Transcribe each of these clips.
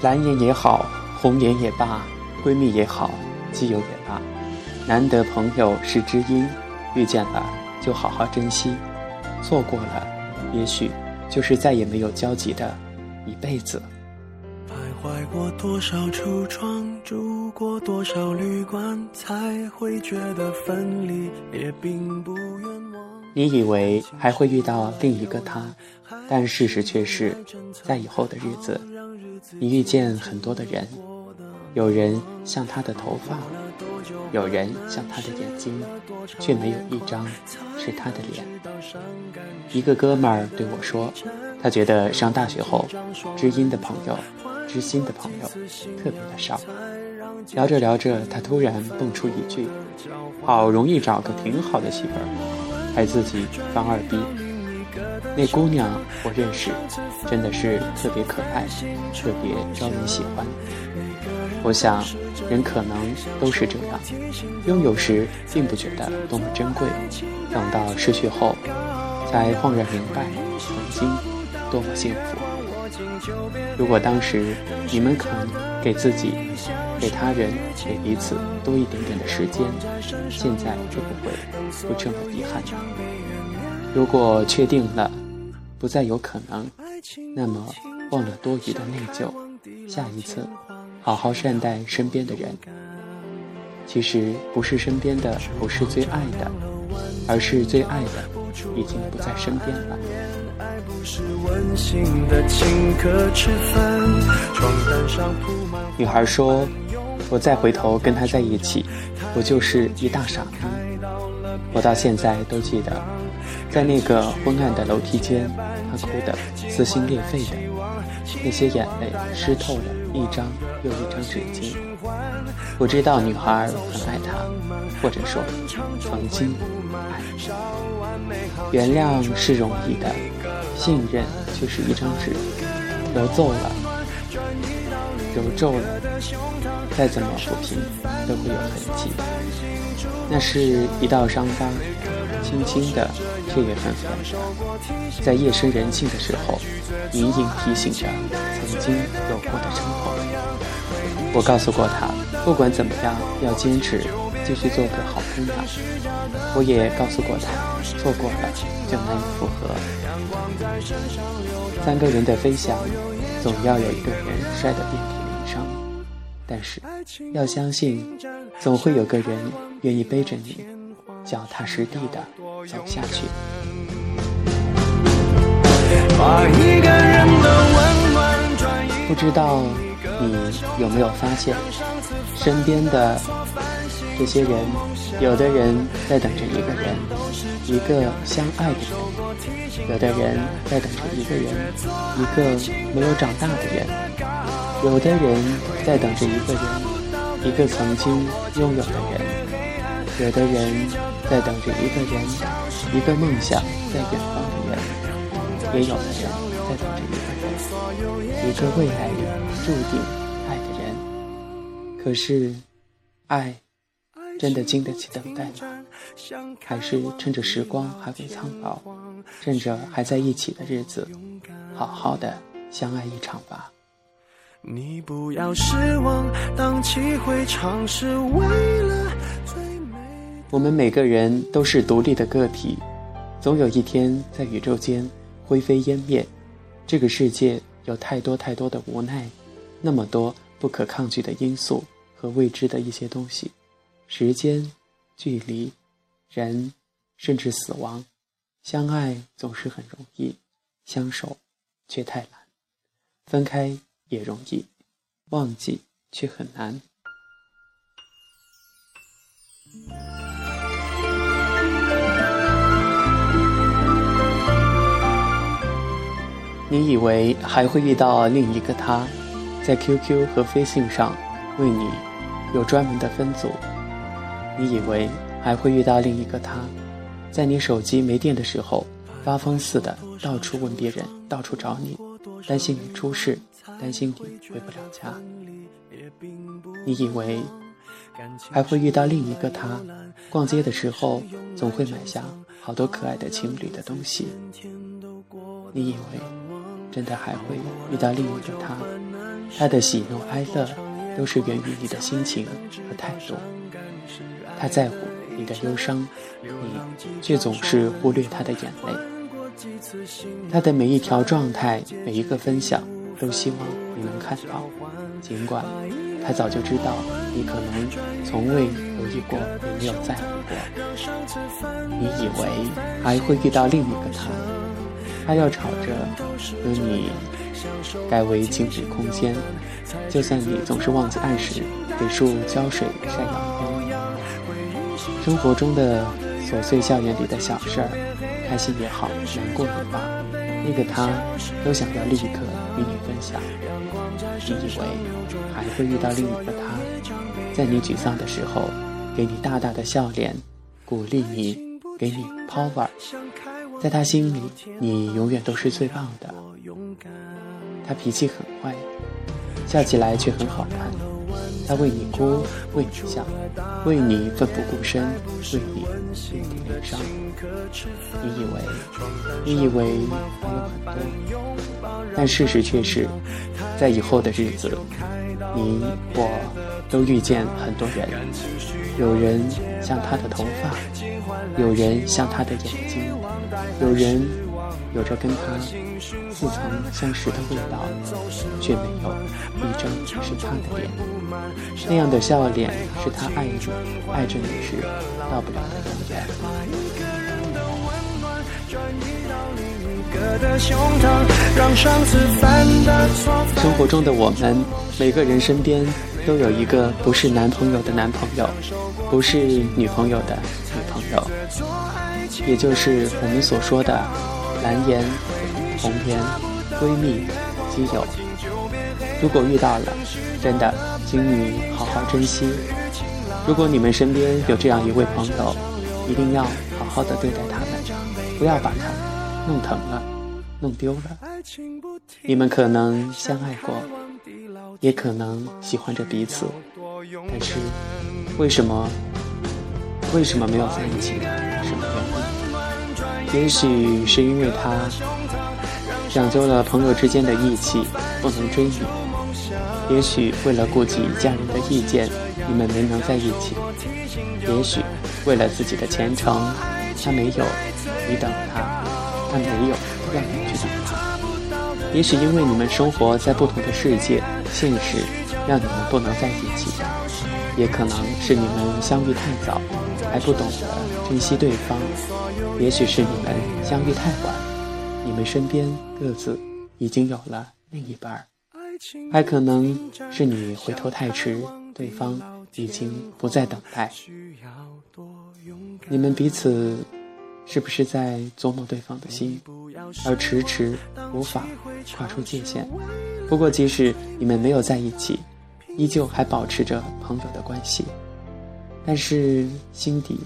蓝颜也好，红颜也罢，闺蜜也好，基友也罢，难得朋友是知音，遇见了就好好珍惜，错过了，也许就是再也没有交集的一辈子。徘徊过多少橱窗，住过多少旅馆，才会觉得分离也并不冤。你以为还会遇到另一个他，但事实却是，在以后的日子。你遇见很多的人，有人像他的头发，有人像他的眼睛，却没有一张是他的脸。一个哥们儿对我说，他觉得上大学后，知音的朋友、知心的朋友特别的少。聊着聊着，他突然蹦出一句：“好容易找个挺好的媳妇儿，还自己放二逼。”那姑娘我认识，真的是特别可爱，特别招人喜欢。我想，人可能都是这样，拥有时并不觉得多么珍贵，等到失去后，才恍然明白曾经多么幸福。如果当时你们肯给自己、给他人、给彼此多一点点的时间，现在就不会不这么遗憾。如果确定了。不再有可能，那么忘了多余的内疚，下一次好好善待身边的人。其实不是身边的不是最爱的，而是最爱的已经不在身边了。女孩说：“我再回头跟他在一起，我就是一大傻逼。”我到现在都记得，在那个昏暗的楼梯间。他哭得撕心裂肺的，那些眼泪湿透了一张又一张纸巾。我知道女孩很爱他，或者说曾经爱。原谅是容易的，信任却是一张纸，揉皱了，揉皱了，再怎么抚平都会有痕迹。那是一道伤疤，轻轻的。却也很烦，在夜深人静的时候，隐隐提醒着曾经有过的伤口。我告诉过他，不管怎么样，要坚持，继续做个好姑娘。我也告诉过他，错过了就难以复合。三个人的飞翔，总要有一个人摔得遍体。但是，要相信，总会有个人愿意背着你，脚踏实地的。走下去。不知道你有没有发现，身边的这些人，有的人在等着一个人，一个相爱的人；有的人在等着一个人，一个没有长大的人；有的人在等着一个人，一个曾经拥有的人。有的人在等着一个人，一个梦想在远方的人；也有的人在等着一个人，一个未来里注定爱的人。可是，爱真的经得起等待吗？还是趁着时光还未苍老，趁着还在一起的日子，好好的相爱一场吧。你不要失望，荡气回肠是为了最美。我们每个人都是独立的个体，总有一天在宇宙间灰飞烟灭。这个世界有太多太多的无奈，那么多不可抗拒的因素和未知的一些东西，时间、距离、人，甚至死亡。相爱总是很容易，相守却太难。分开也容易，忘记却很难。你以为还会遇到另一个他，在 QQ 和飞信上为你有专门的分组。你以为还会遇到另一个他，在你手机没电的时候发疯似的到处问别人，到处找你，担心你出事，担心你回不了家。你以为还会遇到另一个他，逛街的时候总会买下好多可爱的情侣的东西。你以为真的还会遇到另一个他？他的喜怒哀乐都是源于你的心情和态度。他在乎你的忧伤，你却总是忽略他的眼泪。他的每一条状态，每一个分享，都希望你能看到，尽管他早就知道你可能从未留意过，也没有在乎过。你以为还会遇到另一个他？他要吵着和你改为静止空间，就算你总是忘记按时给树浇水、晒阳光。生活中的琐碎校园里的小事儿，开心也好，难过也罢，那个他都想要立刻与你分享。你以为还会遇到另一个他，在你沮丧的时候，给你大大的笑脸，鼓励你，给你 power。在他心里，你永远都是最棒的。他脾气很坏，笑起来却很好看。他为你哭，为你笑，为你奋不顾身，为你遍体鳞伤。你以为，你以为还有很多，但事实却是，在以后的日子，你我都遇见很多人。有人像他的头发，有人像他的眼睛。有人有着跟他似曾相识的味道，却没有一张是他的脸。那样的笑脸是他爱你、爱着你时到不了的永远。生活中的我们，每个人身边都有一个不是男朋友的男朋友，不是女朋友的女朋友。也就是我们所说的蓝颜、红颜、闺蜜、基友。如果遇到了，真的，请你好好珍惜。如果你们身边有这样一位朋友，一定要好好的对待他们，不要把他弄疼了、弄丢了。你们可能相爱过，也可能喜欢着彼此，但是为什么？为什么没有在一起？什么原因？也许是因为他讲究了朋友之间的义气，不能追你；也许为了顾及家人的意见，你们没能在一起；也许为了自己的前程，他没有你等他，他没有让你去等他；也许因为你们生活在不同的世界，现实让你们不能在一起；也可能是你们相遇太早。还不懂得珍惜对方，也许是你们相遇太晚，你们身边各自已经有了另一半还可能是你回头太迟，对方已经不再等待。你们彼此是不是在琢磨对方的心，而迟迟无法跨出界限？不过，即使你们没有在一起，依旧还保持着朋友的关系。但是心底，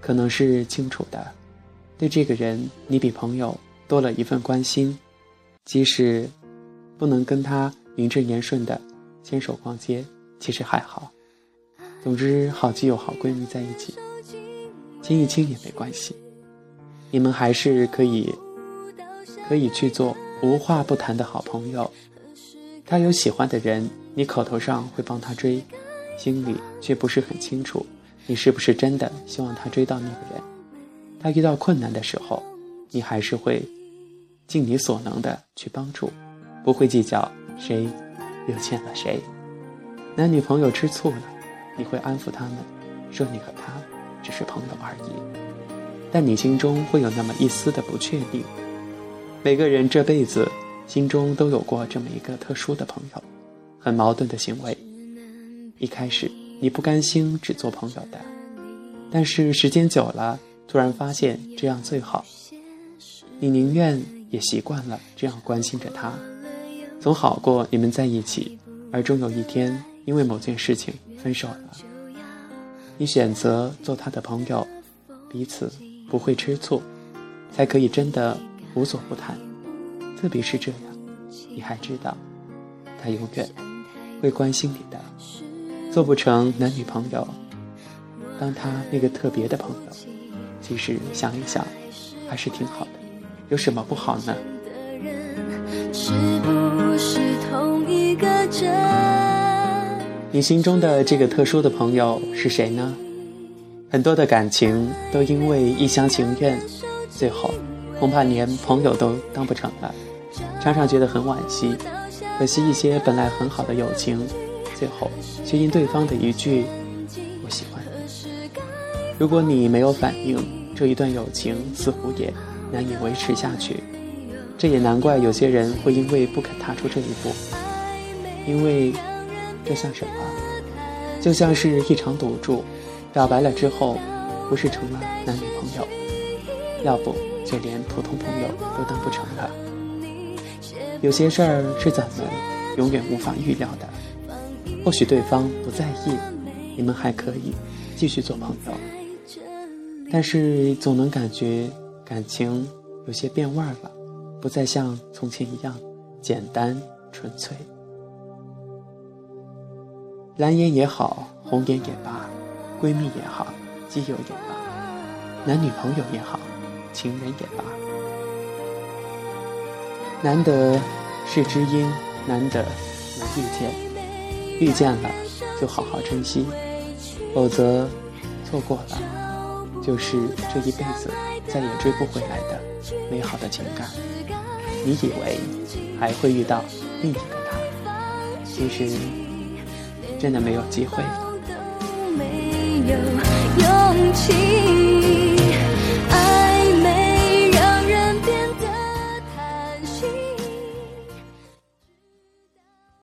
可能是清楚的，对这个人，你比朋友多了一份关心，即使不能跟他名正言顺的牵手逛街，其实还好。总之，好基友、好闺蜜在一起，亲一亲也没关系，你们还是可以，可以去做无话不谈的好朋友。他有喜欢的人，你口头上会帮他追。心里却不是很清楚，你是不是真的希望他追到那个人？他遇到困难的时候，你还是会尽你所能的去帮助，不会计较谁又欠了谁。男女朋友吃醋了，你会安抚他们，说你和他只是朋友而已。但你心中会有那么一丝的不确定。每个人这辈子心中都有过这么一个特殊的朋友，很矛盾的行为。一开始你不甘心只做朋友的，但是时间久了，突然发现这样最好。你宁愿也习惯了这样关心着他，总好过你们在一起，而终有一天因为某件事情分手了。你选择做他的朋友，彼此不会吃醋，才可以真的无所不谈。特别是这样，你还知道，他永远会关心你的。做不成男女朋友，当他那个特别的朋友，其实想一想，还是挺好的，有什么不好呢？你心中的这个特殊的朋友是谁呢？很多的感情都因为一厢情愿，最后恐怕连朋友都当不成了，常常觉得很惋惜。可惜一些本来很好的友情，最后却因对方的一句“我喜欢”，如果你没有反应，这一段友情似乎也难以维持下去。这也难怪有些人会因为不肯踏出这一步，因为这像什么？就像是一场赌注，表白了之后，不是成了男女朋友，要不就连普通朋友都当不成了。有些事儿是咱们永远无法预料的。或许对方不在意，你们还可以继续做朋友，但是总能感觉感情有些变味儿了，不再像从前一样简单纯粹。蓝颜也好，红颜也罢，闺蜜也好，基友也罢，男女朋友也好，情人也罢。难得是知音，难得能遇见，遇见了就好好珍惜，否则错过了，就是这一辈子再也追不回来的美好的情感。你以为还会遇到另一个他，其实真的没有机会了。